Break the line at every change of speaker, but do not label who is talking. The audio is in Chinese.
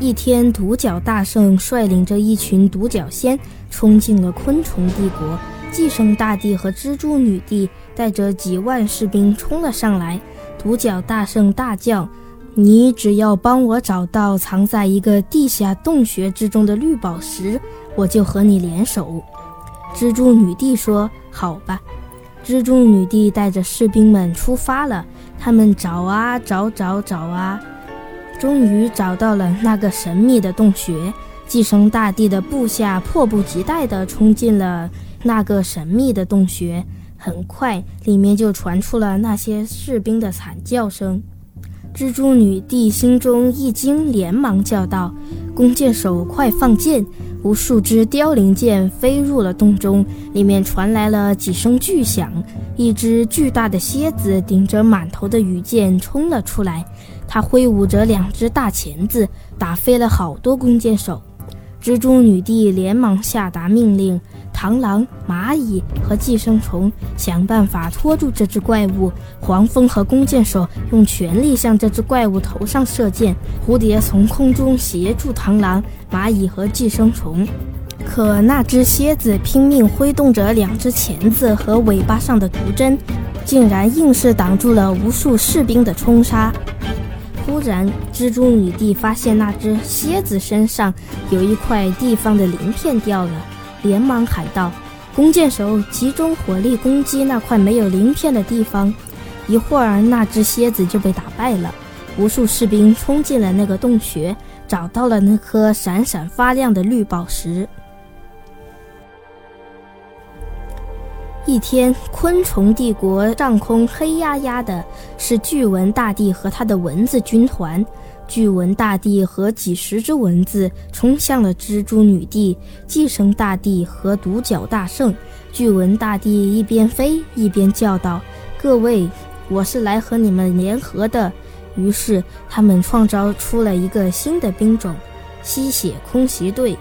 一天，独角大圣率领着一群独角仙冲进了昆虫帝国。寄生大帝和蜘蛛女帝带着几万士兵冲了上来。独角大圣大叫：“你只要帮我找到藏在一个地下洞穴之中的绿宝石，我就和你联手。”蜘蛛女帝说：“好吧。”蜘蛛女帝带着士兵们出发了。他们找啊找，找找啊。终于找到了那个神秘的洞穴，寄生大帝的部下迫不及待地冲进了那个神秘的洞穴。很快，里面就传出了那些士兵的惨叫声。蜘蛛女帝心中一惊，连忙叫道：“弓箭手，快放箭！”无数只凋零箭飞入了洞中，里面传来了几声巨响。一只巨大的蝎子顶着满头的羽箭冲了出来。它挥舞着两只大钳子，打飞了好多弓箭手。蜘蛛女帝连忙下达命令：螳螂、蚂蚁和寄生虫想办法拖住这只怪物。黄蜂和弓箭手用全力向这只怪物头上射箭。蝴蝶从空中协助螳螂、蚂蚁和寄生虫。可那只蝎子拼命挥动着两只钳子和尾巴上的毒针，竟然硬是挡住了无数士兵的冲杀。忽然，蜘蛛女帝发现那只蝎子身上有一块地方的鳞片掉了，连忙喊道：“弓箭手，集中火力攻击那块没有鳞片的地方！”一会儿，那只蝎子就被打败了。无数士兵冲进了那个洞穴，找到了那颗闪闪发亮的绿宝石。一天，昆虫帝国上空黑压压的，是巨蚊大帝和他的蚊子军团。巨蚊大帝和几十只蚊子冲向了蜘蛛女帝、寄生大帝和独角大圣。巨蚊大帝一边飞一边叫道：“各位，我是来和你们联合的。”于是，他们创造出了一个新的兵种——吸血空袭队。